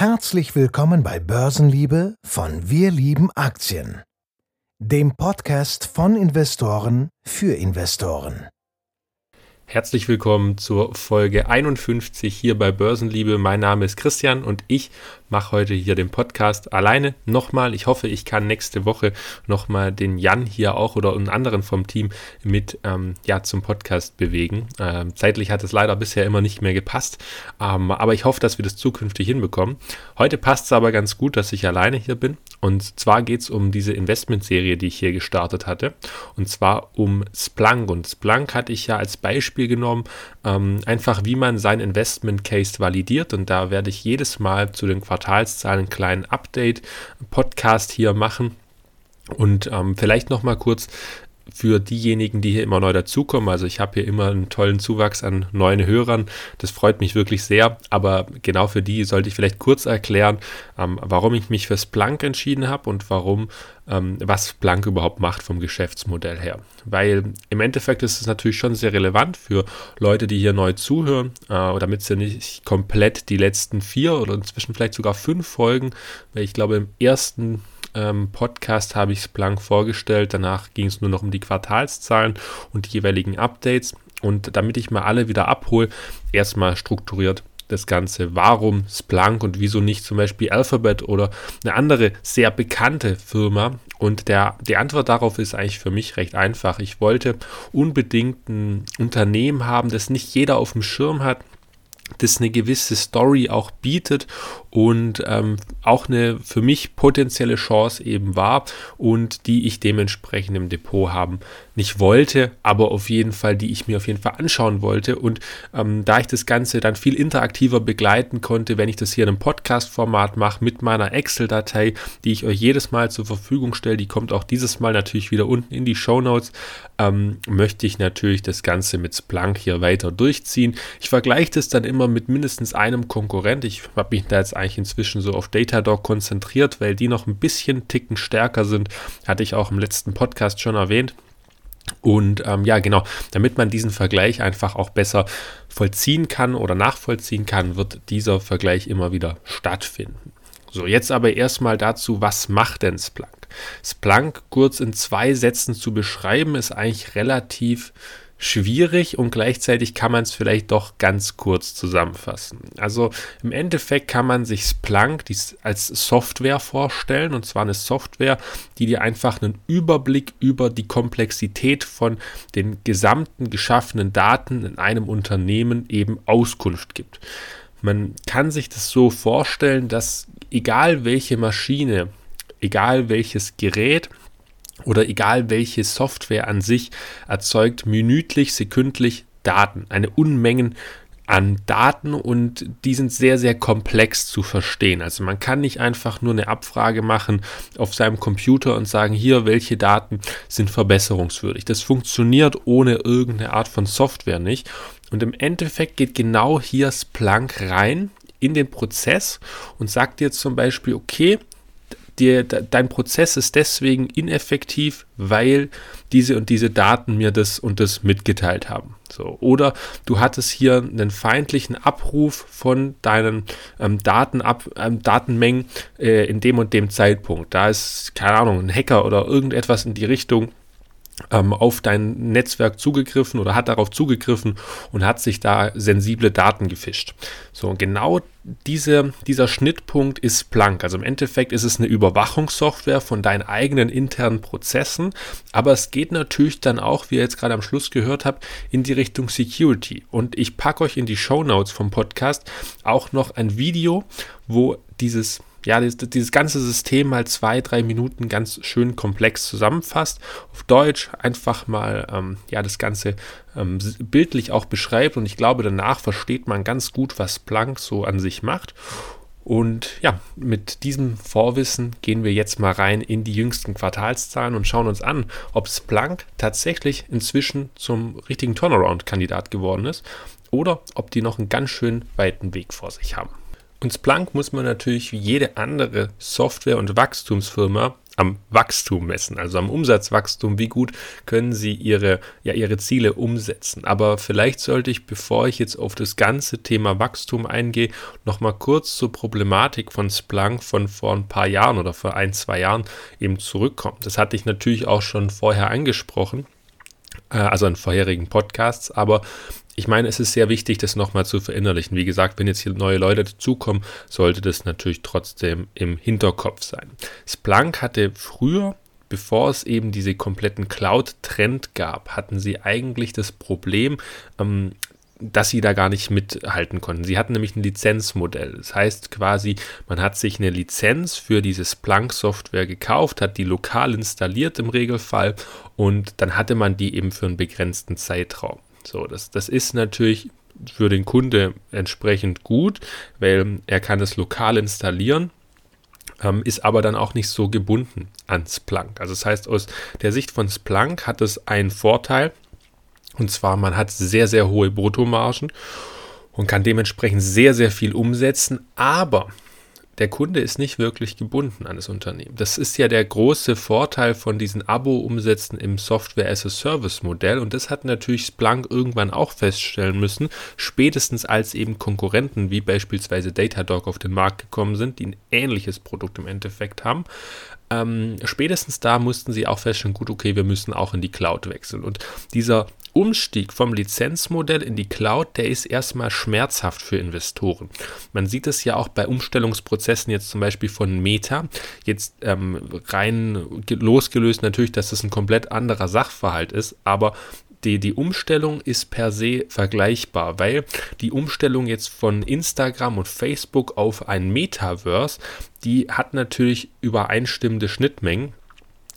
Herzlich willkommen bei Börsenliebe von Wir lieben Aktien, dem Podcast von Investoren für Investoren. Herzlich willkommen zur Folge 51 hier bei Börsenliebe. Mein Name ist Christian und ich mache heute hier den Podcast alleine nochmal. Ich hoffe, ich kann nächste Woche nochmal den Jan hier auch oder einen anderen vom Team mit ähm, ja, zum Podcast bewegen. Ähm, zeitlich hat es leider bisher immer nicht mehr gepasst, ähm, aber ich hoffe, dass wir das zukünftig hinbekommen. Heute passt es aber ganz gut, dass ich alleine hier bin. Und zwar geht es um diese Investmentserie, die ich hier gestartet hatte. Und zwar um Splunk. Und Splunk hatte ich ja als Beispiel genommen, ähm, einfach wie man sein Investment Case validiert. Und da werde ich jedes Mal zu den Quartalszahlen einen kleinen Update-Podcast hier machen. Und ähm, vielleicht noch mal kurz für diejenigen, die hier immer neu dazukommen. Also ich habe hier immer einen tollen Zuwachs an neuen Hörern. Das freut mich wirklich sehr. Aber genau für die sollte ich vielleicht kurz erklären, ähm, warum ich mich für Splunk entschieden habe und warum, ähm, was Splunk überhaupt macht vom Geschäftsmodell her. Weil im Endeffekt ist es natürlich schon sehr relevant für Leute, die hier neu zuhören, äh, damit sie nicht komplett die letzten vier oder inzwischen vielleicht sogar fünf Folgen, weil ich glaube im ersten ähm, Podcast habe ich Splunk vorgestellt. Danach ging es nur noch um die Quartalszahlen und die jeweiligen Updates. Und damit ich mal alle wieder abhole, erstmal strukturiert das Ganze. Warum Splunk und wieso nicht zum Beispiel Alphabet oder eine andere sehr bekannte Firma? Und der, die Antwort darauf ist eigentlich für mich recht einfach. Ich wollte unbedingt ein Unternehmen haben, das nicht jeder auf dem Schirm hat, das eine gewisse Story auch bietet und ähm, auch eine für mich potenzielle Chance eben war und die ich dementsprechend im Depot haben nicht wollte, aber auf jeden Fall, die ich mir auf jeden Fall anschauen wollte. Und ähm, da ich das Ganze dann viel interaktiver begleiten konnte, wenn ich das hier in einem Podcast-Format mache mit meiner Excel-Datei, die ich euch jedes Mal zur Verfügung stelle, die kommt auch dieses Mal natürlich wieder unten in die Show Notes, ähm, möchte ich natürlich das Ganze mit Splunk hier weiter durchziehen. Ich vergleiche das dann immer mit mindestens einem Konkurrent. Ich habe mich da jetzt eigentlich inzwischen so auf Datadog konzentriert, weil die noch ein bisschen Ticken stärker sind. Hatte ich auch im letzten Podcast schon erwähnt. Und ähm, ja, genau, damit man diesen Vergleich einfach auch besser vollziehen kann oder nachvollziehen kann, wird dieser Vergleich immer wieder stattfinden. So, jetzt aber erstmal dazu, was macht denn Splunk? Splunk kurz in zwei Sätzen zu beschreiben, ist eigentlich relativ schwierig und gleichzeitig kann man es vielleicht doch ganz kurz zusammenfassen. Also im Endeffekt kann man sich Splunk als Software vorstellen und zwar eine Software, die dir einfach einen Überblick über die Komplexität von den gesamten geschaffenen Daten in einem Unternehmen eben Auskunft gibt. Man kann sich das so vorstellen, dass egal welche Maschine, egal welches Gerät, oder egal welche Software an sich erzeugt minütlich, sekündlich Daten, eine Unmengen an Daten und die sind sehr, sehr komplex zu verstehen. Also man kann nicht einfach nur eine Abfrage machen auf seinem Computer und sagen, hier, welche Daten sind verbesserungswürdig. Das funktioniert ohne irgendeine Art von Software nicht. Und im Endeffekt geht genau hier Splunk rein in den Prozess und sagt dir zum Beispiel, okay, dir, dein Prozess ist deswegen ineffektiv, weil diese und diese Daten mir das und das mitgeteilt haben. So. Oder du hattest hier einen feindlichen Abruf von deinen ähm, Datenab, ähm, Datenmengen äh, in dem und dem Zeitpunkt. Da ist, keine Ahnung, ein Hacker oder irgendetwas in die Richtung auf dein Netzwerk zugegriffen oder hat darauf zugegriffen und hat sich da sensible Daten gefischt. So, genau diese, dieser Schnittpunkt ist Splunk. Also im Endeffekt ist es eine Überwachungssoftware von deinen eigenen internen Prozessen, aber es geht natürlich dann auch, wie ihr jetzt gerade am Schluss gehört habt, in die Richtung Security. Und ich packe euch in die Show Notes vom Podcast auch noch ein Video, wo dieses ja, dieses, dieses, ganze System mal zwei, drei Minuten ganz schön komplex zusammenfasst. Auf Deutsch einfach mal ähm, ja, das Ganze ähm, bildlich auch beschreibt und ich glaube, danach versteht man ganz gut, was Planck so an sich macht. Und ja, mit diesem Vorwissen gehen wir jetzt mal rein in die jüngsten Quartalszahlen und schauen uns an, ob Splunk tatsächlich inzwischen zum richtigen Turnaround-Kandidat geworden ist oder ob die noch einen ganz schön weiten Weg vor sich haben. Und Splunk muss man natürlich wie jede andere Software- und Wachstumsfirma am Wachstum messen, also am Umsatzwachstum, wie gut können sie ihre, ja, ihre Ziele umsetzen. Aber vielleicht sollte ich, bevor ich jetzt auf das ganze Thema Wachstum eingehe, nochmal kurz zur Problematik von Splunk von vor ein paar Jahren oder vor ein, zwei Jahren eben zurückkommen. Das hatte ich natürlich auch schon vorher angesprochen, äh, also in vorherigen Podcasts, aber ich meine, es ist sehr wichtig, das nochmal zu verinnerlichen. Wie gesagt, wenn jetzt hier neue Leute dazukommen, sollte das natürlich trotzdem im Hinterkopf sein. Splunk hatte früher bevor es eben diese kompletten Cloud-Trend gab, hatten sie eigentlich das Problem, ähm, dass sie da gar nicht mithalten konnten. Sie hatten nämlich ein Lizenzmodell. Das heißt quasi, man hat sich eine Lizenz für diese Splunk-Software gekauft, hat die lokal installiert im Regelfall und dann hatte man die eben für einen begrenzten Zeitraum. So, das, das ist natürlich für den Kunde entsprechend gut, weil er kann es lokal installieren, ähm, ist aber dann auch nicht so gebunden an Splunk. Also das heißt, aus der Sicht von Splunk hat es einen Vorteil, und zwar man hat sehr, sehr hohe Bruttomargen und kann dementsprechend sehr, sehr viel umsetzen, aber der Kunde ist nicht wirklich gebunden an das Unternehmen. Das ist ja der große Vorteil von diesen Abo-Umsätzen im Software-as-a-Service-Modell und das hat natürlich Splunk irgendwann auch feststellen müssen, spätestens als eben Konkurrenten wie beispielsweise Datadog auf den Markt gekommen sind, die ein ähnliches Produkt im Endeffekt haben. Ähm, spätestens da mussten sie auch feststellen, gut, okay, wir müssen auch in die Cloud wechseln. Und dieser Umstieg vom Lizenzmodell in die Cloud, der ist erstmal schmerzhaft für Investoren. Man sieht es ja auch bei Umstellungsprozessen jetzt zum Beispiel von Meta, jetzt ähm, rein losgelöst natürlich, dass das ein komplett anderer Sachverhalt ist, aber die, die Umstellung ist per se vergleichbar, weil die Umstellung jetzt von Instagram und Facebook auf ein Metaverse, die hat natürlich übereinstimmende Schnittmengen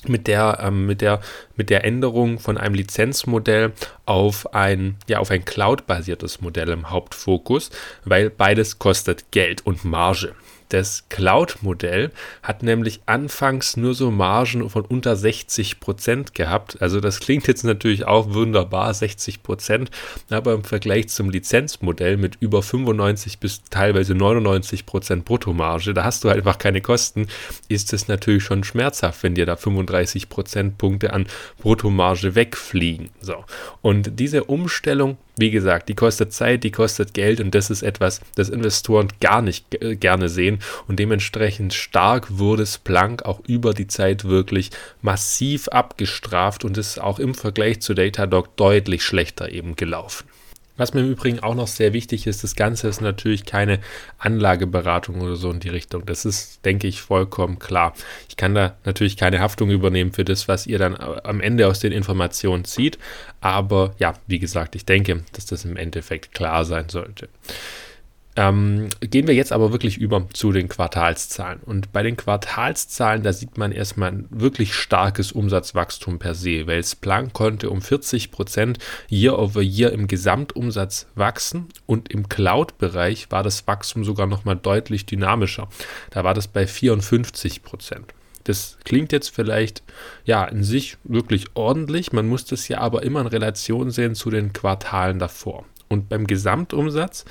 mit der, ähm, mit der, mit der Änderung von einem Lizenzmodell auf ein, ja, auf ein Cloud-basiertes Modell im Hauptfokus, weil beides kostet Geld und Marge. Das Cloud-Modell hat nämlich anfangs nur so Margen von unter 60 Prozent gehabt. Also das klingt jetzt natürlich auch wunderbar, 60 Prozent, aber im Vergleich zum Lizenzmodell mit über 95 bis teilweise 99 Prozent Bruttomarge, da hast du halt einfach keine Kosten, ist es natürlich schon schmerzhaft, wenn dir da 35 Prozentpunkte an Bruttomarge wegfliegen. So. Und diese Umstellung wie gesagt, die kostet Zeit, die kostet Geld und das ist etwas, das Investoren gar nicht gerne sehen und dementsprechend stark wurde Splunk auch über die Zeit wirklich massiv abgestraft und ist auch im Vergleich zu Datadog deutlich schlechter eben gelaufen. Was mir im Übrigen auch noch sehr wichtig ist, das Ganze ist natürlich keine Anlageberatung oder so in die Richtung. Das ist, denke ich, vollkommen klar. Ich kann da natürlich keine Haftung übernehmen für das, was ihr dann am Ende aus den Informationen zieht. Aber ja, wie gesagt, ich denke, dass das im Endeffekt klar sein sollte. Ähm, gehen wir jetzt aber wirklich über zu den Quartalszahlen. Und bei den Quartalszahlen, da sieht man erstmal ein wirklich starkes Umsatzwachstum per se, weil Splunk konnte um 40 Prozent year over year im Gesamtumsatz wachsen und im Cloud-Bereich war das Wachstum sogar nochmal deutlich dynamischer. Da war das bei 54 Prozent. Das klingt jetzt vielleicht ja in sich wirklich ordentlich, man muss das ja aber immer in Relation sehen zu den Quartalen davor. Und beim Gesamtumsatz,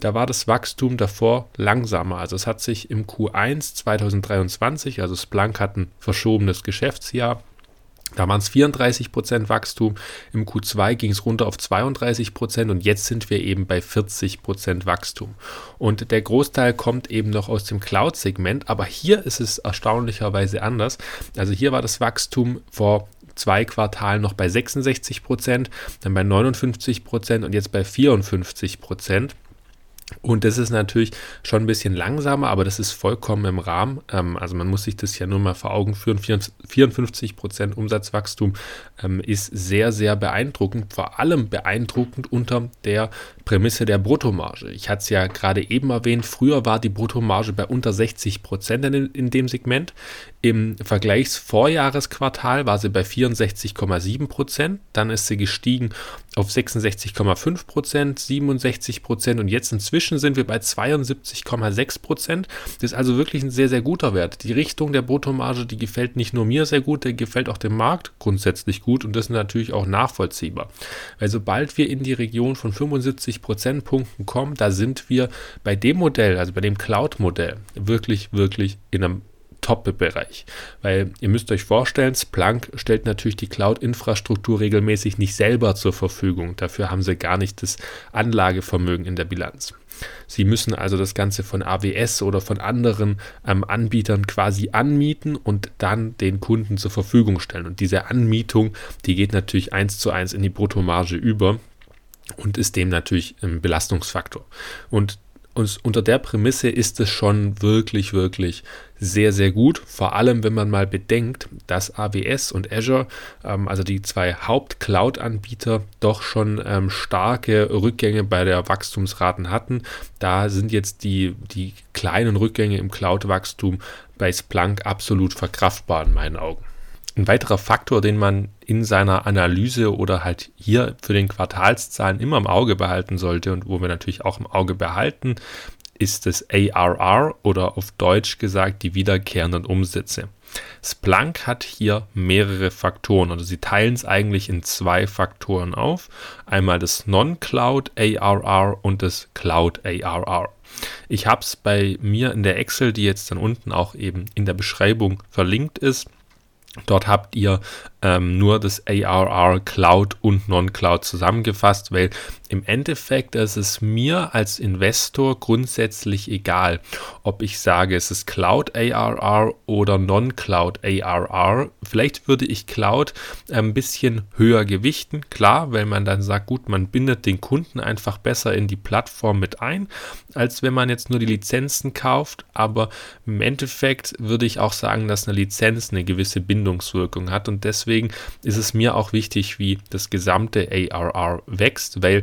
da war das Wachstum davor langsamer. Also es hat sich im Q1 2023, also Splunk hat ein verschobenes Geschäftsjahr, da waren es 34 Prozent Wachstum, im Q2 ging es runter auf 32 Prozent und jetzt sind wir eben bei 40 Prozent Wachstum. Und der Großteil kommt eben noch aus dem Cloud-Segment, aber hier ist es erstaunlicherweise anders. Also hier war das Wachstum vor zwei Quartalen noch bei 66 Prozent, dann bei 59 Prozent und jetzt bei 54 Prozent. Und das ist natürlich schon ein bisschen langsamer, aber das ist vollkommen im Rahmen. Ähm, also man muss sich das ja nur mal vor Augen führen. 54% Umsatzwachstum ähm, ist sehr, sehr beeindruckend. Vor allem beeindruckend unter der Prämisse der Bruttomarge. Ich hatte es ja gerade eben erwähnt, früher war die Bruttomarge bei unter 60% in, in dem Segment. Im Vergleichsvorjahresquartal war sie bei 64,7%. Dann ist sie gestiegen auf 66,5%, 67% und jetzt inzwischen Inzwischen sind wir bei 72,6 Prozent. Das ist also wirklich ein sehr, sehr guter Wert. Die Richtung der Bruttomarge, die gefällt nicht nur mir sehr gut, der gefällt auch dem Markt grundsätzlich gut und das ist natürlich auch nachvollziehbar. Weil sobald wir in die Region von 75 Prozentpunkten kommen, da sind wir bei dem Modell, also bei dem Cloud-Modell, wirklich, wirklich in einem Top-Bereich. Weil ihr müsst euch vorstellen, Splunk stellt natürlich die Cloud-Infrastruktur regelmäßig nicht selber zur Verfügung. Dafür haben sie gar nicht das Anlagevermögen in der Bilanz. Sie müssen also das Ganze von AWS oder von anderen ähm, Anbietern quasi anmieten und dann den Kunden zur Verfügung stellen. Und diese Anmietung, die geht natürlich eins zu eins in die Bruttomarge über und ist dem natürlich ein Belastungsfaktor. Und und unter der Prämisse ist es schon wirklich, wirklich sehr, sehr gut. Vor allem, wenn man mal bedenkt, dass AWS und Azure, ähm, also die zwei Haupt-Cloud-Anbieter, doch schon ähm, starke Rückgänge bei der Wachstumsraten hatten. Da sind jetzt die, die kleinen Rückgänge im Cloud-Wachstum bei Splunk absolut verkraftbar in meinen Augen. Ein weiterer Faktor, den man in seiner Analyse oder halt hier für den Quartalszahlen immer im Auge behalten sollte und wo wir natürlich auch im Auge behalten, ist das ARR oder auf Deutsch gesagt die wiederkehrenden Umsätze. Splunk hat hier mehrere Faktoren, also sie teilen es eigentlich in zwei Faktoren auf. Einmal das Non-Cloud ARR und das Cloud ARR. Ich habe es bei mir in der Excel, die jetzt dann unten auch eben in der Beschreibung verlinkt ist, Dort habt ihr ähm, nur das ARR Cloud und Non-Cloud zusammengefasst, weil im Endeffekt ist es mir als Investor grundsätzlich egal, ob ich sage, es ist Cloud ARR oder Non-Cloud ARR. Vielleicht würde ich Cloud ein bisschen höher gewichten, klar, weil man dann sagt, gut, man bindet den Kunden einfach besser in die Plattform mit ein, als wenn man jetzt nur die Lizenzen kauft. Aber im Endeffekt würde ich auch sagen, dass eine Lizenz eine gewisse Bindungswirkung hat und deswegen ist es mir auch wichtig, wie das gesamte ARR wächst, weil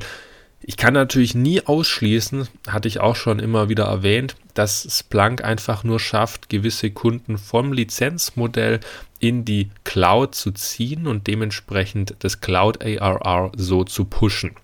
ich kann natürlich nie ausschließen, hatte ich auch schon immer wieder erwähnt, dass Splunk einfach nur schafft, gewisse Kunden vom Lizenzmodell in die Cloud zu ziehen und dementsprechend das Cloud ARR so zu pushen.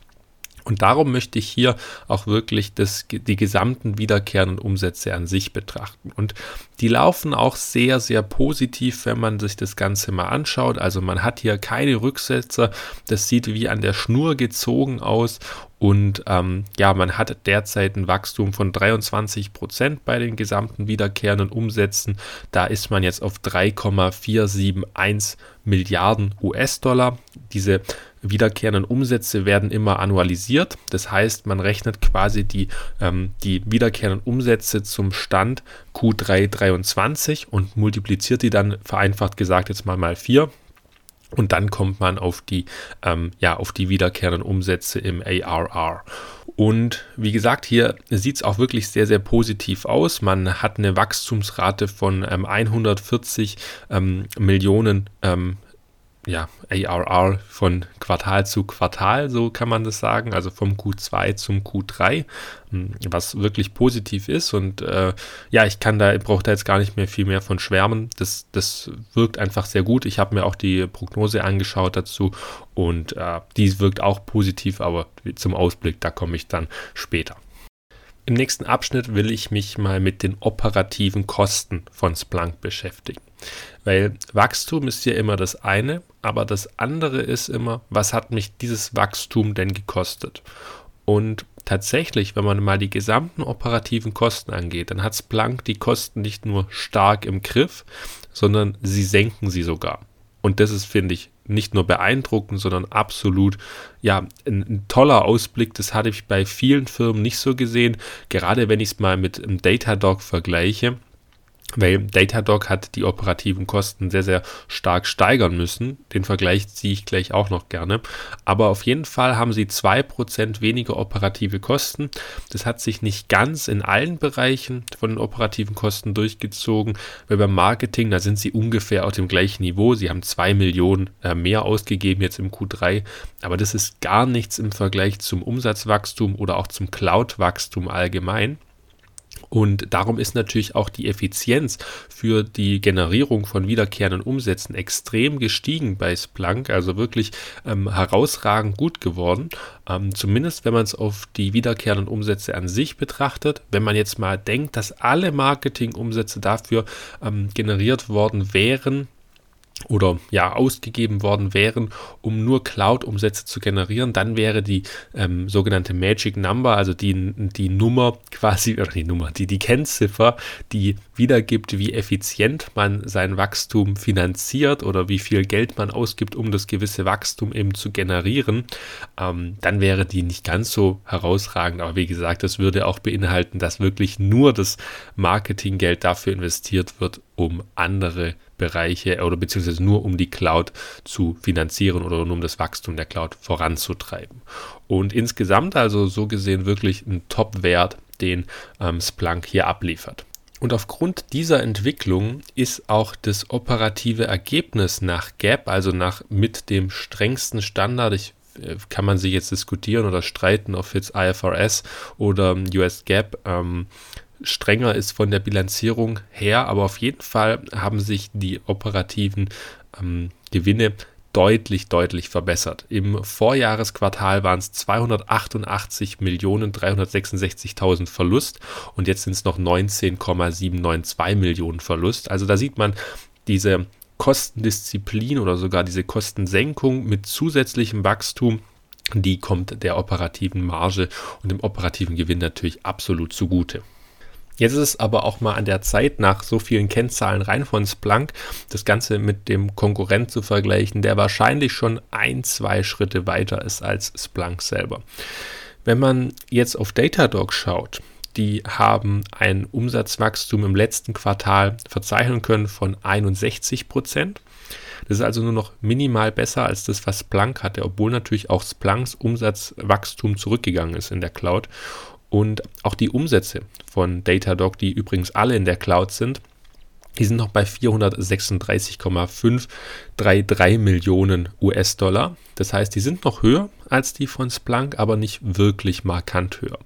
Und darum möchte ich hier auch wirklich das, die gesamten wiederkehrenden Umsätze an sich betrachten. Und die laufen auch sehr, sehr positiv, wenn man sich das Ganze mal anschaut. Also man hat hier keine Rücksetzer. Das sieht wie an der Schnur gezogen aus. Und ähm, ja, man hat derzeit ein Wachstum von 23 Prozent bei den gesamten wiederkehrenden Umsätzen. Da ist man jetzt auf 3,471 Milliarden US-Dollar. Diese wiederkehrenden Umsätze werden immer annualisiert. Das heißt, man rechnet quasi die, ähm, die wiederkehrenden Umsätze zum Stand Q3 23 und multipliziert die dann vereinfacht gesagt jetzt mal mal 4. Und dann kommt man auf die, ähm, ja, auf die wiederkehrenden Umsätze im ARR. Und wie gesagt, hier sieht es auch wirklich sehr, sehr positiv aus. Man hat eine Wachstumsrate von ähm, 140 ähm, Millionen ähm, ja, ARR von Quartal zu Quartal, so kann man das sagen, also vom Q2 zum Q3, hm, was wirklich positiv ist. Und äh, ja, ich kann da, brauche da jetzt gar nicht mehr viel mehr von schwärmen. Das, das wirkt einfach sehr gut. Ich habe mir auch die Prognose angeschaut dazu und äh, die wirkt auch positiv, aber zum Ausblick, da komme ich dann später. Im nächsten Abschnitt will ich mich mal mit den operativen Kosten von Splunk beschäftigen. Weil Wachstum ist ja immer das eine, aber das andere ist immer, was hat mich dieses Wachstum denn gekostet? Und tatsächlich, wenn man mal die gesamten operativen Kosten angeht, dann hat Splunk die Kosten nicht nur stark im Griff, sondern sie senken sie sogar. Und das ist, finde ich, nicht nur beeindruckend, sondern absolut ja ein, ein, toller Ausblick. Das hatte ich bei vielen Firmen nicht so gesehen. Gerade wenn ich es mal mit einem Datadog vergleiche, weil Datadog hat die operativen Kosten sehr, sehr stark steigern müssen. Den Vergleich ziehe ich gleich auch noch gerne. Aber auf jeden Fall haben sie 2% weniger operative Kosten. Das hat sich nicht ganz in allen Bereichen von den operativen Kosten durchgezogen, weil beim Marketing, da sind sie ungefähr auf dem gleichen Niveau. Sie haben 2 Millionen äh, mehr ausgegeben jetzt im Q3. Aber das ist gar nichts im Vergleich zum Umsatzwachstum oder auch zum Cloud-Wachstum allgemein. Und darum ist natürlich auch die Effizienz für die Generierung von wiederkehrenden Umsätzen extrem gestiegen bei Splunk, also wirklich ähm, herausragend gut geworden. Ähm, zumindest wenn man es auf die wiederkehrenden Umsätze an sich betrachtet. Wenn man jetzt mal denkt, dass alle Marketingumsätze dafür ähm, generiert worden wären, oder ja ausgegeben worden wären, um nur Cloud-Umsätze zu generieren, dann wäre die ähm, sogenannte Magic Number, also die, die Nummer quasi, oder die Nummer, die, die Kennziffer, die wiedergibt, wie effizient man sein Wachstum finanziert oder wie viel Geld man ausgibt, um das gewisse Wachstum eben zu generieren, ähm, dann wäre die nicht ganz so herausragend. Aber wie gesagt, das würde auch beinhalten, dass wirklich nur das Marketinggeld dafür investiert wird, um andere Bereiche oder beziehungsweise nur um die Cloud zu finanzieren oder nur um das Wachstum der Cloud voranzutreiben. Und insgesamt also so gesehen wirklich ein Top-Wert, den ähm, Splunk hier abliefert. Und aufgrund dieser Entwicklung ist auch das operative Ergebnis nach GAP, also nach mit dem strengsten Standard, ich äh, kann man sich jetzt diskutieren oder streiten, ob jetzt IFRS oder US GAP ähm, strenger ist von der Bilanzierung her, aber auf jeden Fall haben sich die operativen ähm, Gewinne deutlich, deutlich verbessert. Im Vorjahresquartal waren es 288 Millionen 366.000 Verlust und jetzt sind es noch 19,792 Millionen Verlust. Also da sieht man diese Kostendisziplin oder sogar diese Kostensenkung mit zusätzlichem Wachstum die kommt der operativen Marge und dem operativen Gewinn natürlich absolut zugute. Jetzt ist es aber auch mal an der Zeit, nach so vielen Kennzahlen rein von Splunk, das Ganze mit dem Konkurrent zu vergleichen, der wahrscheinlich schon ein, zwei Schritte weiter ist als Splunk selber. Wenn man jetzt auf Datadog schaut, die haben ein Umsatzwachstum im letzten Quartal verzeichnen können von 61 Prozent. Das ist also nur noch minimal besser als das, was Splunk hatte, obwohl natürlich auch Splunks Umsatzwachstum zurückgegangen ist in der Cloud. Und auch die Umsätze von Datadog, die übrigens alle in der Cloud sind, die sind noch bei 436,533 Millionen US-Dollar. Das heißt, die sind noch höher als die von Splunk, aber nicht wirklich markant höher.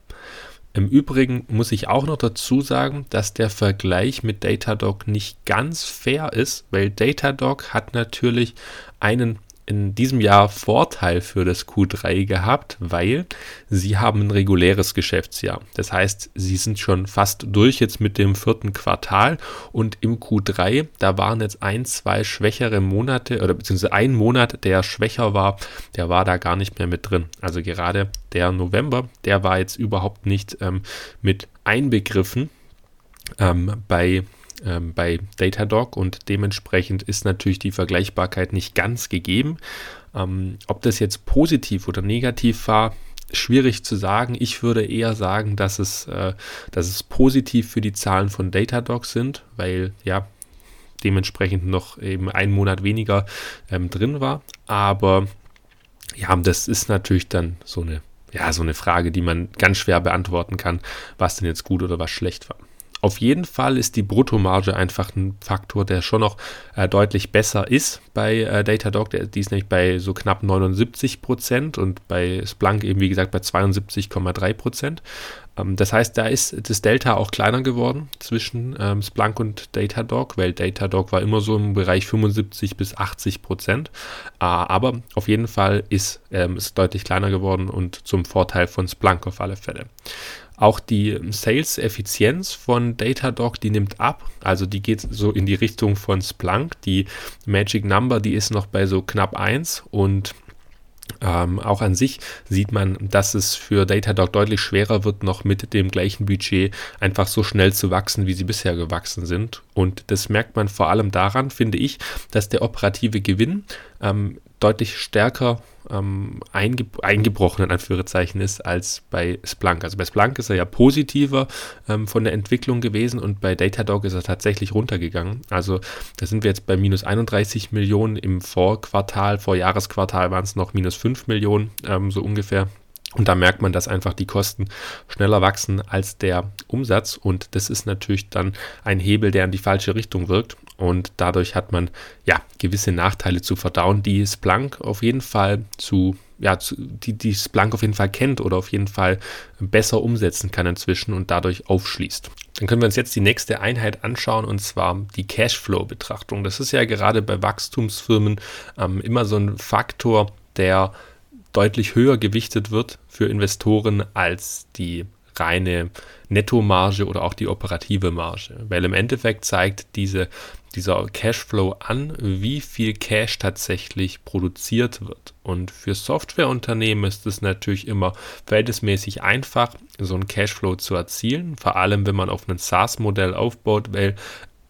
Im Übrigen muss ich auch noch dazu sagen, dass der Vergleich mit Datadog nicht ganz fair ist, weil Datadog hat natürlich einen in diesem Jahr Vorteil für das Q3 gehabt, weil sie haben ein reguläres Geschäftsjahr. Das heißt, sie sind schon fast durch jetzt mit dem vierten Quartal und im Q3, da waren jetzt ein, zwei schwächere Monate oder beziehungsweise ein Monat, der schwächer war, der war da gar nicht mehr mit drin. Also gerade der November, der war jetzt überhaupt nicht ähm, mit einbegriffen ähm, bei ähm, bei Datadog und dementsprechend ist natürlich die Vergleichbarkeit nicht ganz gegeben. Ähm, ob das jetzt positiv oder negativ war, schwierig zu sagen. Ich würde eher sagen, dass es, äh, dass es positiv für die Zahlen von Datadog sind, weil ja dementsprechend noch eben ein Monat weniger ähm, drin war. Aber ja, das ist natürlich dann so eine, ja, so eine Frage, die man ganz schwer beantworten kann, was denn jetzt gut oder was schlecht war. Auf jeden Fall ist die Bruttomarge einfach ein Faktor, der schon noch äh, deutlich besser ist bei äh, Datadog. Die ist nämlich bei so knapp 79 Prozent und bei Splunk eben wie gesagt bei 72,3 Prozent. Ähm, das heißt, da ist das Delta auch kleiner geworden zwischen ähm, Splunk und Datadog, weil Datadog war immer so im Bereich 75 bis 80 Prozent. Äh, aber auf jeden Fall ist ähm, es deutlich kleiner geworden und zum Vorteil von Splunk auf alle Fälle. Auch die Sales-Effizienz von Datadog, die nimmt ab. Also die geht so in die Richtung von Splunk. Die Magic Number, die ist noch bei so knapp 1 und ähm, auch an sich sieht man, dass es für Datadog deutlich schwerer wird, noch mit dem gleichen Budget einfach so schnell zu wachsen, wie sie bisher gewachsen sind. Und das merkt man vor allem daran, finde ich, dass der operative Gewinn ähm, deutlich stärker ähm, einge eingebrochen in Anführungszeichen ist als bei Splunk. Also bei Splunk ist er ja positiver ähm, von der Entwicklung gewesen und bei Datadog ist er tatsächlich runtergegangen. Also da sind wir jetzt bei minus 31 Millionen im Vorquartal, Vorjahresquartal waren es noch minus 5 Millionen, ähm, so ungefähr. Und da merkt man, dass einfach die Kosten schneller wachsen als der Umsatz. Und das ist natürlich dann ein Hebel, der in die falsche Richtung wirkt. Und dadurch hat man ja gewisse Nachteile zu verdauen, die Splunk auf jeden Fall zu, ja, zu, die, die Splunk auf jeden Fall kennt oder auf jeden Fall besser umsetzen kann inzwischen und dadurch aufschließt. Dann können wir uns jetzt die nächste Einheit anschauen und zwar die Cashflow-Betrachtung. Das ist ja gerade bei Wachstumsfirmen ähm, immer so ein Faktor, der deutlich höher gewichtet wird für Investoren als die reine Nettomarge oder auch die operative Marge. Weil im Endeffekt zeigt diese, dieser Cashflow an, wie viel Cash tatsächlich produziert wird. Und für Softwareunternehmen ist es natürlich immer verhältnismäßig einfach, so einen Cashflow zu erzielen, vor allem wenn man auf ein SaaS-Modell aufbaut, weil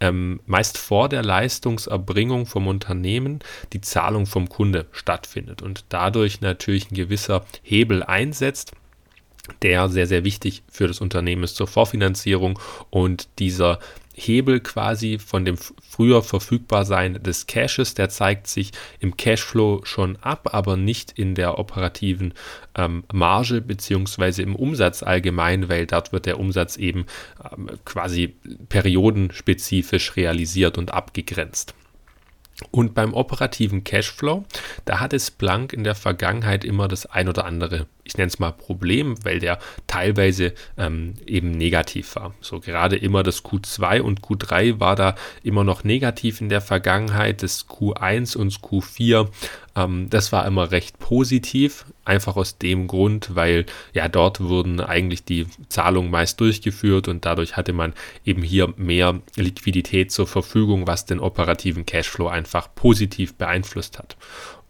ähm, meist vor der Leistungserbringung vom Unternehmen die Zahlung vom Kunde stattfindet und dadurch natürlich ein gewisser Hebel einsetzt, der sehr, sehr wichtig für das Unternehmen ist zur Vorfinanzierung und dieser Hebel quasi von dem früher verfügbar sein des Caches, der zeigt sich im Cashflow schon ab, aber nicht in der operativen ähm, Marge beziehungsweise im Umsatz allgemein, weil dort wird der Umsatz eben ähm, quasi periodenspezifisch realisiert und abgegrenzt. Und beim operativen Cashflow, da hat es Blank in der Vergangenheit immer das ein oder andere, ich nenne es mal Problem, weil der teilweise ähm, eben negativ war. So gerade immer das Q2 und Q3 war da immer noch negativ in der Vergangenheit, das Q1 und Q4 ähm, das war immer recht positiv, einfach aus dem Grund, weil ja dort wurden eigentlich die Zahlungen meist durchgeführt und dadurch hatte man eben hier mehr Liquidität zur Verfügung, was den operativen Cashflow einfach positiv beeinflusst hat.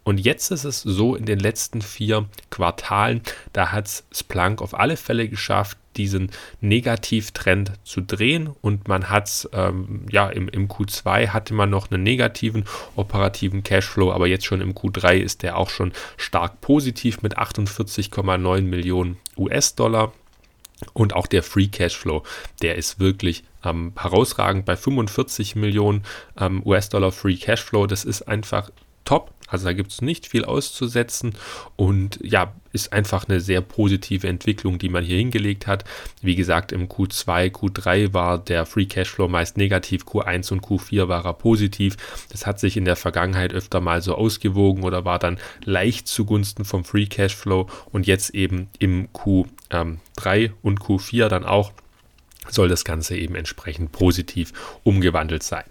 Und jetzt ist es so, in den letzten vier Quartalen, da hat es Splunk auf alle Fälle geschafft, diesen Negativtrend zu drehen und man hat es, ähm, ja, im, im Q2 hatte man noch einen negativen operativen Cashflow, aber jetzt schon im Q3 ist der auch schon stark positiv mit 48,9 Millionen US-Dollar. Und auch der Free Cashflow, der ist wirklich ähm, herausragend bei 45 Millionen ähm, US-Dollar Free Cashflow. Das ist einfach top. Also da gibt es nicht viel auszusetzen und ja, ist einfach eine sehr positive Entwicklung, die man hier hingelegt hat. Wie gesagt, im Q2, Q3 war der Free Cashflow meist negativ, Q1 und Q4 war er positiv. Das hat sich in der Vergangenheit öfter mal so ausgewogen oder war dann leicht zugunsten vom Free Cashflow und jetzt eben im Q3 und Q4 dann auch soll das Ganze eben entsprechend positiv umgewandelt sein.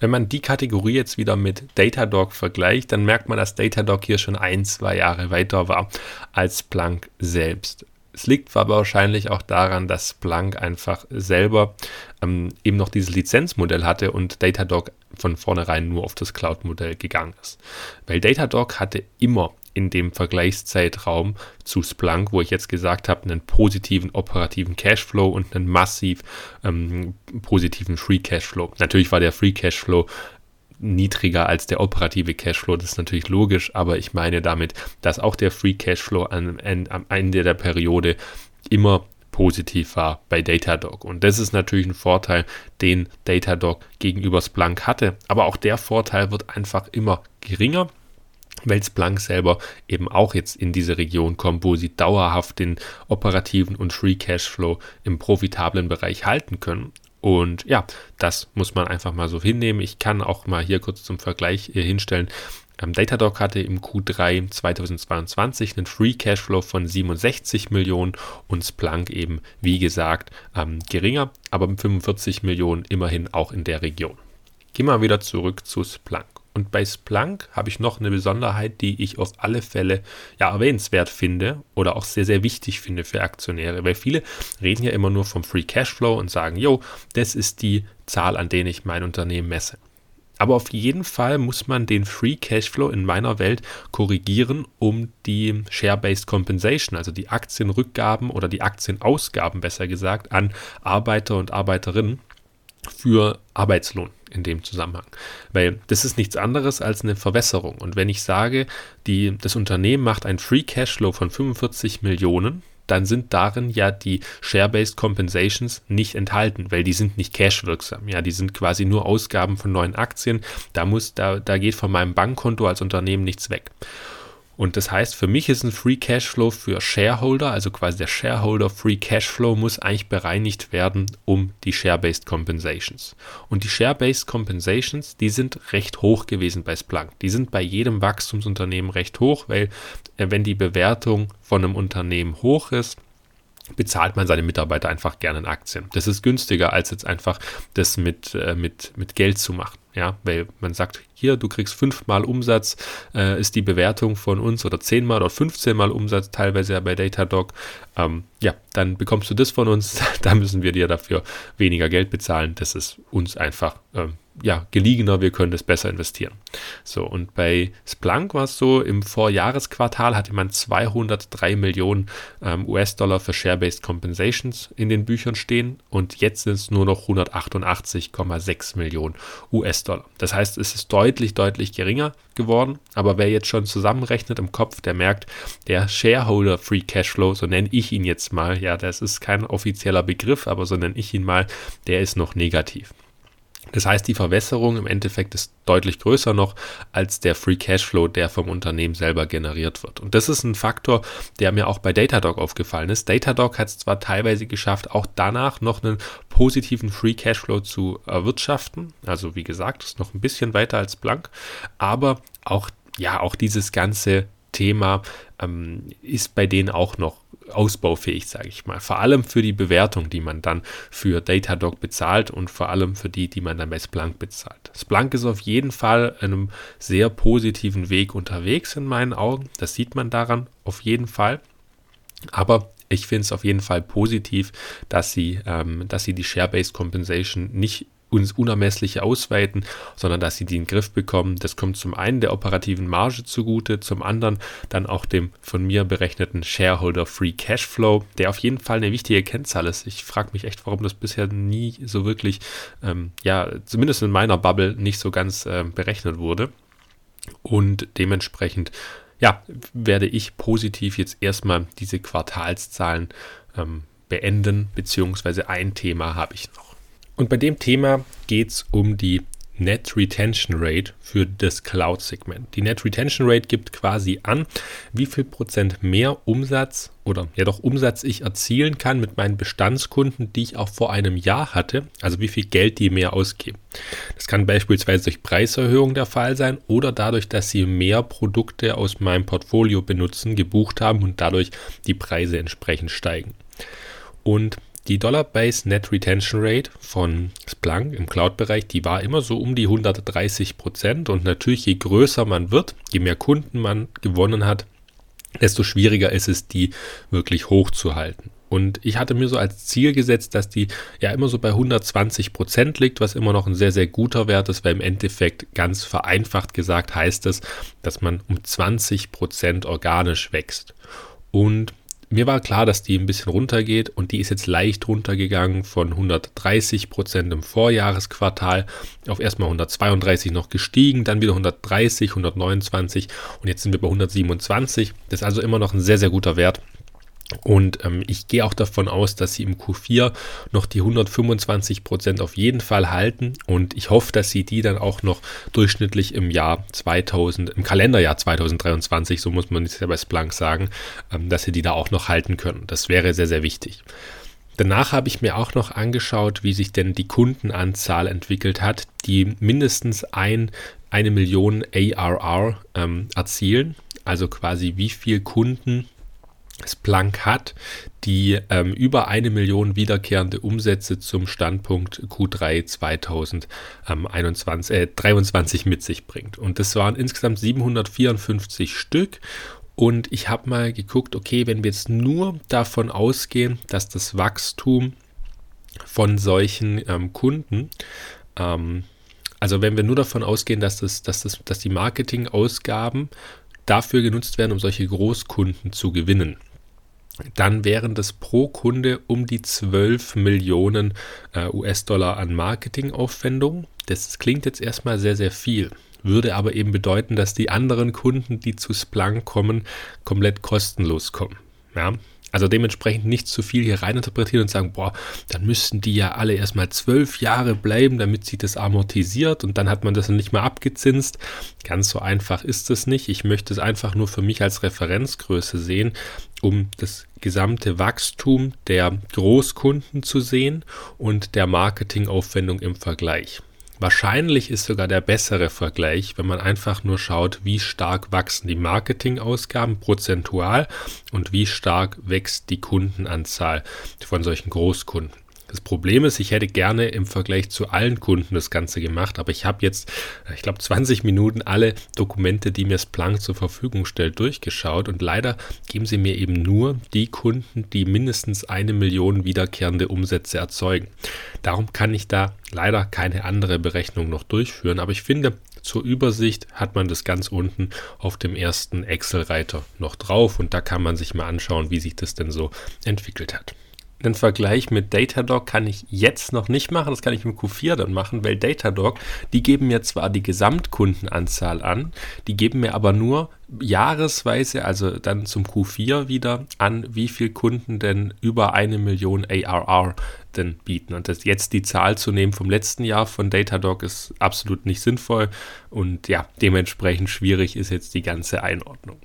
Wenn man die Kategorie jetzt wieder mit Datadog vergleicht, dann merkt man, dass Datadog hier schon ein, zwei Jahre weiter war als Splunk selbst. Es liegt aber wahrscheinlich auch daran, dass Splunk einfach selber ähm, eben noch dieses Lizenzmodell hatte und Datadog von vornherein nur auf das Cloud-Modell gegangen ist. Weil Datadog hatte immer in dem Vergleichszeitraum zu Splunk, wo ich jetzt gesagt habe, einen positiven operativen Cashflow und einen massiv ähm, positiven Free Cashflow. Natürlich war der Free Cashflow niedriger als der operative Cashflow, das ist natürlich logisch, aber ich meine damit, dass auch der Free Cashflow am Ende der Periode immer positiv war bei Datadog. Und das ist natürlich ein Vorteil, den Datadog gegenüber Splunk hatte. Aber auch der Vorteil wird einfach immer geringer weil Splunk selber eben auch jetzt in diese Region kommt, wo sie dauerhaft den operativen und Free Cashflow im profitablen Bereich halten können. Und ja, das muss man einfach mal so hinnehmen. Ich kann auch mal hier kurz zum Vergleich äh, hinstellen. Ähm, Datadog hatte im Q3 2022 einen Free Cashflow von 67 Millionen und Splunk eben, wie gesagt, ähm, geringer, aber 45 Millionen immerhin auch in der Region. Gehen wir wieder zurück zu Splunk. Und bei Splunk habe ich noch eine Besonderheit, die ich auf alle Fälle ja erwähnenswert finde oder auch sehr, sehr wichtig finde für Aktionäre. Weil viele reden ja immer nur vom Free Cashflow und sagen, jo, das ist die Zahl, an der ich mein Unternehmen messe. Aber auf jeden Fall muss man den Free Cashflow in meiner Welt korrigieren, um die Share-Based Compensation, also die Aktienrückgaben oder die Aktienausgaben besser gesagt, an Arbeiter und Arbeiterinnen für Arbeitslohn in dem Zusammenhang. Weil das ist nichts anderes als eine Verwässerung. Und wenn ich sage, die, das Unternehmen macht einen Free Cashflow von 45 Millionen, dann sind darin ja die Share-Based Compensations nicht enthalten, weil die sind nicht cashwirksam. Ja, die sind quasi nur Ausgaben von neuen Aktien. Da muss, da, da geht von meinem Bankkonto als Unternehmen nichts weg. Und das heißt, für mich ist ein Free Cashflow für Shareholder, also quasi der Shareholder Free Cashflow muss eigentlich bereinigt werden um die Share-Based Compensations. Und die Share-Based Compensations, die sind recht hoch gewesen bei Splunk. Die sind bei jedem Wachstumsunternehmen recht hoch, weil äh, wenn die Bewertung von einem Unternehmen hoch ist, bezahlt man seine Mitarbeiter einfach gerne in Aktien. Das ist günstiger, als jetzt einfach das mit, äh, mit, mit Geld zu machen. Ja, weil man sagt, hier, du kriegst fünfmal Umsatz, äh, ist die Bewertung von uns oder zehnmal oder 15 Mal Umsatz, teilweise ja bei Datadog. Ähm, ja, dann bekommst du das von uns, da müssen wir dir dafür weniger Geld bezahlen. Das ist uns einfach ähm, ja, geliegener, wir können das besser investieren. So, und bei Splunk war es so, im Vorjahresquartal hatte man 203 Millionen ähm, US-Dollar für Share-Based Compensations in den Büchern stehen und jetzt sind es nur noch 188,6 Millionen US-Dollar. Das heißt, es ist deutlich, deutlich geringer geworden, aber wer jetzt schon zusammenrechnet im Kopf, der merkt, der Shareholder Free Cashflow, so nenne ich ihn jetzt mal, ja, das ist kein offizieller Begriff, aber so nenne ich ihn mal, der ist noch negativ. Das heißt, die Verwässerung im Endeffekt ist deutlich größer noch als der Free Cashflow, der vom Unternehmen selber generiert wird. Und das ist ein Faktor, der mir auch bei Datadog aufgefallen ist. Datadog hat es zwar teilweise geschafft, auch danach noch einen positiven Free Cashflow zu erwirtschaften. Also wie gesagt, ist noch ein bisschen weiter als blank, aber auch ja, auch dieses ganze Thema ähm, ist bei denen auch noch ausbaufähig, sage ich mal. Vor allem für die Bewertung, die man dann für Datadog bezahlt und vor allem für die, die man dann bei Splunk bezahlt. Splunk ist auf jeden Fall einem sehr positiven Weg unterwegs in meinen Augen. Das sieht man daran auf jeden Fall. Aber ich finde es auf jeden Fall positiv, dass sie, ähm, dass sie die Share-Based Compensation nicht uns unermesslich ausweiten, sondern dass sie den Griff bekommen. Das kommt zum einen der operativen Marge zugute, zum anderen dann auch dem von mir berechneten Shareholder Free Cashflow, der auf jeden Fall eine wichtige Kennzahl ist. Ich frage mich echt, warum das bisher nie so wirklich, ähm, ja, zumindest in meiner Bubble nicht so ganz äh, berechnet wurde. Und dementsprechend, ja, werde ich positiv jetzt erstmal diese Quartalszahlen ähm, beenden, beziehungsweise ein Thema habe ich noch. Und bei dem Thema geht es um die Net Retention Rate für das Cloud-Segment. Die Net Retention Rate gibt quasi an, wie viel Prozent mehr Umsatz oder ja doch Umsatz ich erzielen kann mit meinen Bestandskunden, die ich auch vor einem Jahr hatte, also wie viel Geld die mehr ausgeben. Das kann beispielsweise durch Preiserhöhung der Fall sein oder dadurch, dass sie mehr Produkte aus meinem Portfolio benutzen, gebucht haben und dadurch die Preise entsprechend steigen. Und die Dollar-Based Net Retention Rate von Splunk im Cloud-Bereich, die war immer so um die 130 Prozent. Und natürlich, je größer man wird, je mehr Kunden man gewonnen hat, desto schwieriger ist es, die wirklich hochzuhalten. Und ich hatte mir so als Ziel gesetzt, dass die ja immer so bei 120 Prozent liegt, was immer noch ein sehr, sehr guter Wert ist, weil im Endeffekt ganz vereinfacht gesagt heißt es, dass man um 20 Prozent organisch wächst. Und mir war klar, dass die ein bisschen runtergeht und die ist jetzt leicht runtergegangen von 130 Prozent im Vorjahresquartal auf erstmal 132 noch gestiegen, dann wieder 130, 129 und jetzt sind wir bei 127. Das ist also immer noch ein sehr, sehr guter Wert. Und ähm, ich gehe auch davon aus, dass sie im Q4 noch die 125 Prozent auf jeden Fall halten. Und ich hoffe, dass sie die dann auch noch durchschnittlich im Jahr 2000, im Kalenderjahr 2023, so muss man es ja bei Splunk sagen, ähm, dass sie die da auch noch halten können. Das wäre sehr, sehr wichtig. Danach habe ich mir auch noch angeschaut, wie sich denn die Kundenanzahl entwickelt hat, die mindestens ein, eine Million ARR ähm, erzielen. Also quasi wie viele Kunden Splunk hat, die ähm, über eine Million wiederkehrende Umsätze zum Standpunkt Q3 2021, äh, 23 mit sich bringt. Und das waren insgesamt 754 Stück. Und ich habe mal geguckt, okay, wenn wir jetzt nur davon ausgehen, dass das Wachstum von solchen ähm, Kunden ähm, also wenn wir nur davon ausgehen, dass, das, dass, das, dass die Marketingausgaben dafür genutzt werden, um solche Großkunden zu gewinnen, dann wären das pro Kunde um die 12 Millionen äh, US-Dollar an Marketingaufwendungen. Das klingt jetzt erstmal sehr, sehr viel, würde aber eben bedeuten, dass die anderen Kunden, die zu Splunk kommen, komplett kostenlos kommen. Ja, also dementsprechend nicht zu viel hier reininterpretieren und sagen, boah, dann müssten die ja alle erstmal zwölf Jahre bleiben, damit sich das amortisiert und dann hat man das nicht mehr abgezinst. Ganz so einfach ist es nicht. Ich möchte es einfach nur für mich als Referenzgröße sehen, um das gesamte Wachstum der Großkunden zu sehen und der Marketingaufwendung im Vergleich. Wahrscheinlich ist sogar der bessere Vergleich, wenn man einfach nur schaut, wie stark wachsen die Marketingausgaben prozentual und wie stark wächst die Kundenanzahl von solchen Großkunden. Das Problem ist, ich hätte gerne im Vergleich zu allen Kunden das Ganze gemacht, aber ich habe jetzt, äh, ich glaube, 20 Minuten alle Dokumente, die mir Splunk zur Verfügung stellt, durchgeschaut und leider geben sie mir eben nur die Kunden, die mindestens eine Million wiederkehrende Umsätze erzeugen. Darum kann ich da leider keine andere Berechnung noch durchführen, aber ich finde, zur Übersicht hat man das ganz unten auf dem ersten Excel-Reiter noch drauf und da kann man sich mal anschauen, wie sich das denn so entwickelt hat. Den Vergleich mit Datadog kann ich jetzt noch nicht machen, das kann ich mit Q4 dann machen, weil Datadog, die geben mir zwar die Gesamtkundenanzahl an, die geben mir aber nur jahresweise, also dann zum Q4 wieder an, wie viele Kunden denn über eine Million ARR denn bieten. Und das jetzt die Zahl zu nehmen vom letzten Jahr von Datadog ist absolut nicht sinnvoll und ja, dementsprechend schwierig ist jetzt die ganze Einordnung.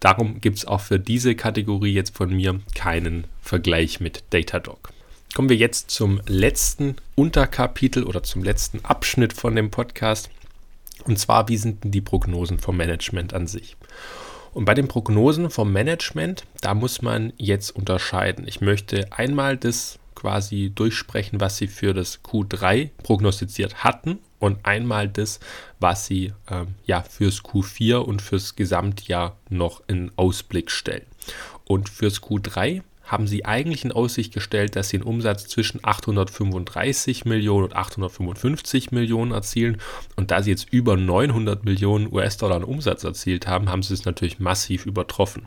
Darum gibt es auch für diese Kategorie jetzt von mir keinen Vergleich mit Datadog. Kommen wir jetzt zum letzten Unterkapitel oder zum letzten Abschnitt von dem Podcast. Und zwar, wie sind denn die Prognosen vom Management an sich? Und bei den Prognosen vom Management, da muss man jetzt unterscheiden. Ich möchte einmal das quasi durchsprechen, was sie für das Q3 prognostiziert hatten und einmal das, was sie ähm, ja fürs Q4 und fürs Gesamtjahr noch in Ausblick stellen. Und fürs Q3 haben sie eigentlich in Aussicht gestellt, dass sie einen Umsatz zwischen 835 Millionen und 855 Millionen erzielen. Und da sie jetzt über 900 Millionen US-Dollar Umsatz erzielt haben, haben sie es natürlich massiv übertroffen.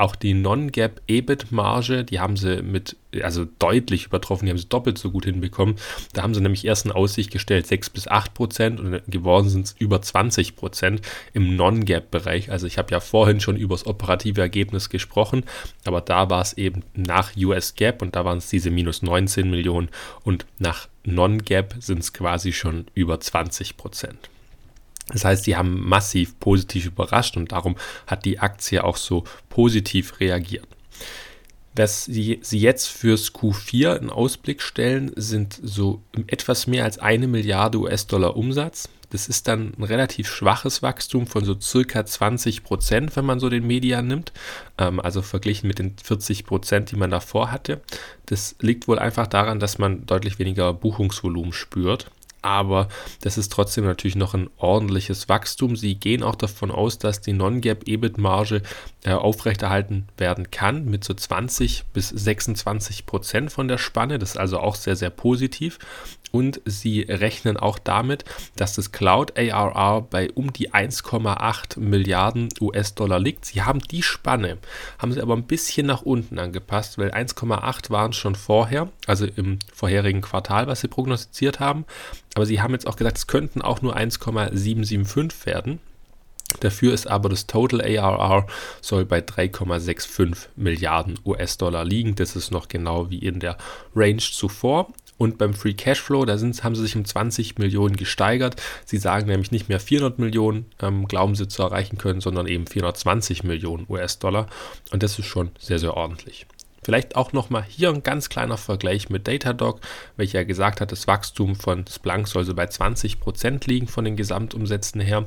Auch die Non-Gap EBIT-Marge, die haben sie mit also deutlich übertroffen, die haben sie doppelt so gut hinbekommen. Da haben sie nämlich erst in Aussicht gestellt 6 bis 8 Prozent und geworden sind es über 20 Prozent im Non-Gap-Bereich. Also ich habe ja vorhin schon über das operative Ergebnis gesprochen, aber da war es eben nach US Gap und da waren es diese minus 19 Millionen und nach Non-Gap sind es quasi schon über 20 Prozent. Das heißt, sie haben massiv positiv überrascht und darum hat die Aktie auch so positiv reagiert. Was sie, jetzt fürs Q4 in Ausblick stellen, sind so etwas mehr als eine Milliarde US-Dollar Umsatz. Das ist dann ein relativ schwaches Wachstum von so circa 20 Prozent, wenn man so den Median nimmt. Ähm, also verglichen mit den 40 Prozent, die man davor hatte. Das liegt wohl einfach daran, dass man deutlich weniger Buchungsvolumen spürt aber das ist trotzdem natürlich noch ein ordentliches Wachstum. Sie gehen auch davon aus, dass die Non-Gap-EBIT-Marge äh, aufrechterhalten werden kann mit so 20 bis 26 Prozent von der Spanne. Das ist also auch sehr, sehr positiv und sie rechnen auch damit, dass das Cloud ARR bei um die 1,8 Milliarden US-Dollar liegt. Sie haben die Spanne, haben sie aber ein bisschen nach unten angepasst, weil 1,8 waren schon vorher, also im vorherigen Quartal, was sie prognostiziert haben. Aber sie haben jetzt auch gesagt, es könnten auch nur 1,775 werden. Dafür ist aber das Total ARR soll bei 3,65 Milliarden US-Dollar liegen. Das ist noch genau wie in der Range zuvor. Und beim Free Cashflow, da sind, haben sie sich um 20 Millionen gesteigert. Sie sagen nämlich nicht mehr 400 Millionen, ähm, glauben sie zu erreichen können, sondern eben 420 Millionen US-Dollar. Und das ist schon sehr, sehr ordentlich. Vielleicht auch nochmal hier ein ganz kleiner Vergleich mit Datadog, welcher ja gesagt hat, das Wachstum von Splunk soll so bei 20% liegen von den Gesamtumsätzen her.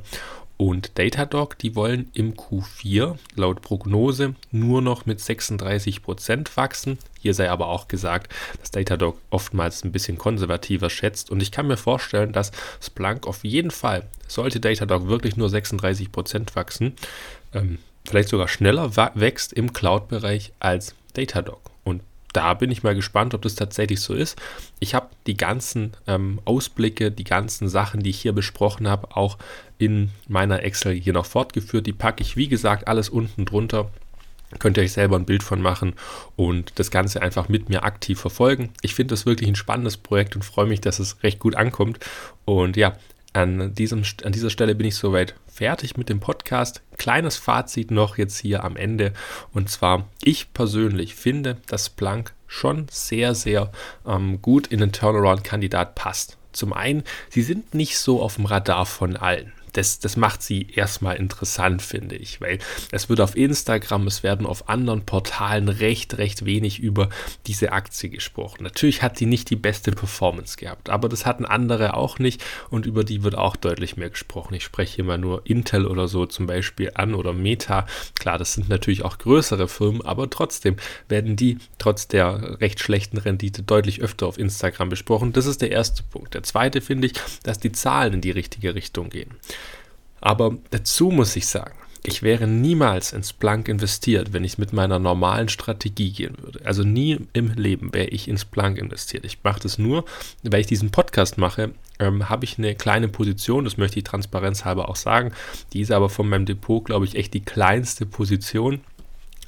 Und Datadog, die wollen im Q4 laut Prognose nur noch mit 36% wachsen. Hier sei aber auch gesagt, dass Datadog oftmals ein bisschen konservativer schätzt. Und ich kann mir vorstellen, dass Splunk auf jeden Fall, sollte Datadog wirklich nur 36% wachsen, ähm, vielleicht sogar schneller wächst im Cloud-Bereich als Datadog. Da bin ich mal gespannt, ob das tatsächlich so ist. Ich habe die ganzen ähm, Ausblicke, die ganzen Sachen, die ich hier besprochen habe, auch in meiner Excel hier noch fortgeführt. Die packe ich, wie gesagt, alles unten drunter. Könnt ihr euch selber ein Bild von machen und das Ganze einfach mit mir aktiv verfolgen. Ich finde das wirklich ein spannendes Projekt und freue mich, dass es recht gut ankommt. Und ja, an, diesem, an dieser Stelle bin ich soweit fertig mit dem Podcast. Kleines Fazit noch jetzt hier am Ende. Und zwar, ich persönlich finde, dass Planck schon sehr, sehr ähm, gut in den Turnaround-Kandidat passt. Zum einen, sie sind nicht so auf dem Radar von allen. Das, das macht sie erstmal interessant, finde ich, weil es wird auf Instagram, es werden auf anderen Portalen recht, recht wenig über diese Aktie gesprochen. Natürlich hat sie nicht die beste Performance gehabt, aber das hatten andere auch nicht und über die wird auch deutlich mehr gesprochen. Ich spreche mal nur Intel oder so zum Beispiel an oder Meta. Klar, das sind natürlich auch größere Firmen, aber trotzdem werden die trotz der recht schlechten Rendite deutlich öfter auf Instagram besprochen. Das ist der erste Punkt. Der zweite finde ich, dass die Zahlen in die richtige Richtung gehen. Aber dazu muss ich sagen, ich wäre niemals ins Blank investiert, wenn ich mit meiner normalen Strategie gehen würde. Also nie im Leben wäre ich ins Blank investiert. Ich mache das nur, weil ich diesen Podcast mache, ähm, habe ich eine kleine Position, das möchte ich transparenzhalber auch sagen. Die ist aber von meinem Depot, glaube ich, echt die kleinste Position.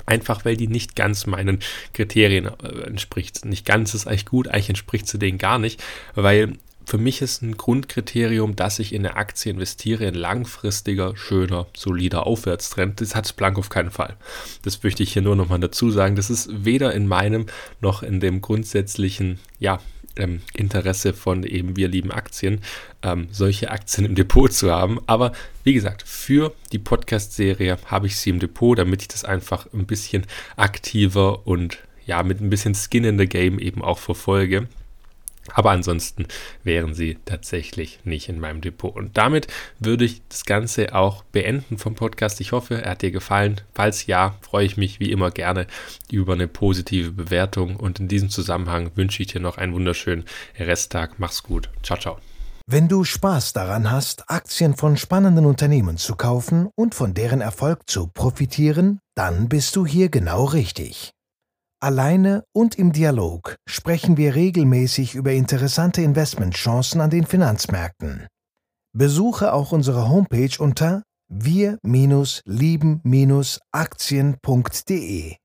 Einfach weil die nicht ganz meinen Kriterien äh, entspricht. Nicht ganz ist eigentlich gut, eigentlich entspricht sie denen gar nicht, weil für mich ist ein Grundkriterium, dass ich in eine Aktie investiere, ein langfristiger, schöner, solider Aufwärtstrend. Das hat Blank auf keinen Fall. Das möchte ich hier nur nochmal dazu sagen. Das ist weder in meinem noch in dem grundsätzlichen, ja, ähm, Interesse von eben wir lieben Aktien, ähm, solche Aktien im Depot zu haben. Aber wie gesagt, für die Podcast-Serie habe ich sie im Depot, damit ich das einfach ein bisschen aktiver und ja, mit ein bisschen Skin in the Game eben auch verfolge. Aber ansonsten wären sie tatsächlich nicht in meinem Depot. Und damit würde ich das Ganze auch beenden vom Podcast. Ich hoffe, er hat dir gefallen. Falls ja, freue ich mich wie immer gerne über eine positive Bewertung. Und in diesem Zusammenhang wünsche ich dir noch einen wunderschönen Resttag. Mach's gut. Ciao, ciao. Wenn du Spaß daran hast, Aktien von spannenden Unternehmen zu kaufen und von deren Erfolg zu profitieren, dann bist du hier genau richtig. Alleine und im Dialog sprechen wir regelmäßig über interessante Investmentchancen an den Finanzmärkten. Besuche auch unsere Homepage unter wir-lieben-aktien.de.